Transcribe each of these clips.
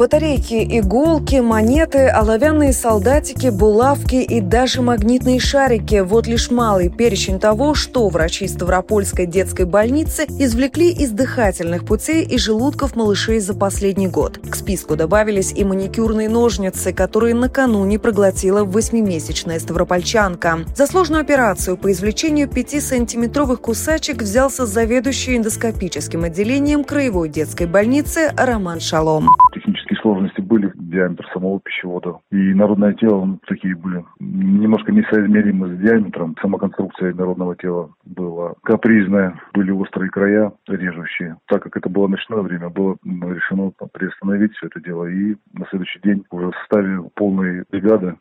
Батарейки, иголки, монеты, оловянные солдатики, булавки и даже магнитные шарики – вот лишь малый перечень того, что врачи Ставропольской детской больницы извлекли из дыхательных путей и желудков малышей за последний год. К списку добавились и маникюрные ножницы, которые накануне проглотила восьмимесячная ставропольчанка. За сложную операцию по извлечению 5-сантиметровых кусачек взялся заведующий эндоскопическим отделением краевой детской больницы Роман Шалом сложности были, диаметр самого пищевода. И народное тело такие были немножко несоизмеримы с диаметром. Сама конструкция народного тела была капризная, были острые края, режущие. Так как это было ночное время, было решено приостановить все это дело. И на следующий день уже в составе полной бригады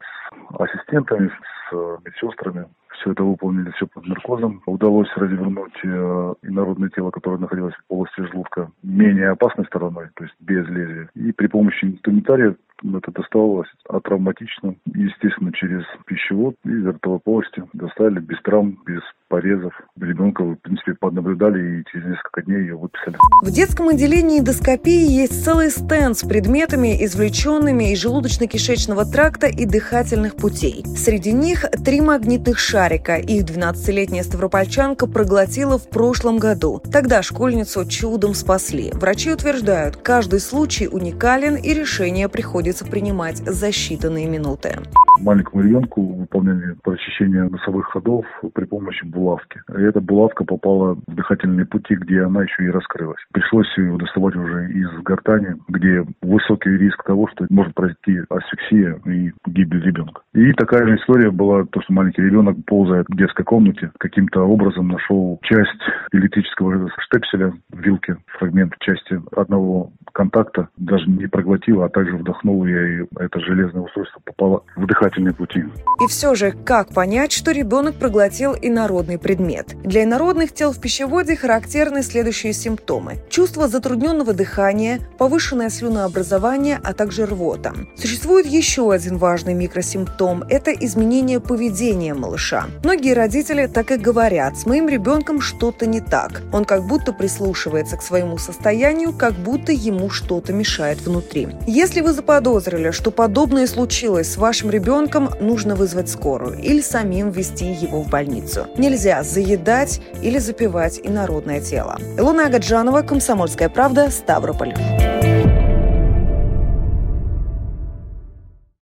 с ассистентами, с медсестрами все это выполнили, все под наркозом. Удалось развернуть э, инородное тело, которое находилось в полости желудка, менее опасной стороной, то есть без лезвия. И при помощи инструментария это доставалось атравматично, естественно, через пищевод и ротовой полости доставили без травм, без порезов. Ребенка, в принципе, поднаблюдали и через несколько дней ее выписали. В детском отделении эндоскопии есть целый стенд с предметами, извлеченными из желудочно-кишечного тракта и дыхательных путей. Среди них три магнитных шарика. Их 12-летняя ставропольчанка проглотила в прошлом году. Тогда школьницу чудом спасли. Врачи утверждают, каждый случай уникален и решение приходится принимать за считанные минуты маленькому ребенку выполняли прочищение носовых ходов при помощи булавки. И эта булавка попала в дыхательные пути, где она еще и раскрылась. Пришлось ее доставать уже из гортани, где высокий риск того, что может произойти асфиксия и гибель ребенка. И такая же история была, то, что маленький ребенок ползает в детской комнате, каким-то образом нашел часть электрического штепселя в вилке, фрагмент части одного контакта, даже не проглотил, а также вдохнул, и это железное устройство попало в дыхательные пути. И все же, как понять, что ребенок проглотил инородный предмет? Для инородных тел в пищеводе характерны следующие симптомы. Чувство затрудненного дыхания, повышенное слюнообразование, а также рвота. Существует еще один важный микросимптом – это изменение поведения малыша. Многие родители так и говорят, с моим ребенком что-то не так. Он как будто прислушивается к своему состоянию, как будто что-то мешает внутри. Если вы заподозрили, что подобное случилось с вашим ребенком, нужно вызвать скорую или самим ввести его в больницу. Нельзя заедать или запивать инородное тело. Илона Агаджанова, Комсомольская правда, Ставрополь.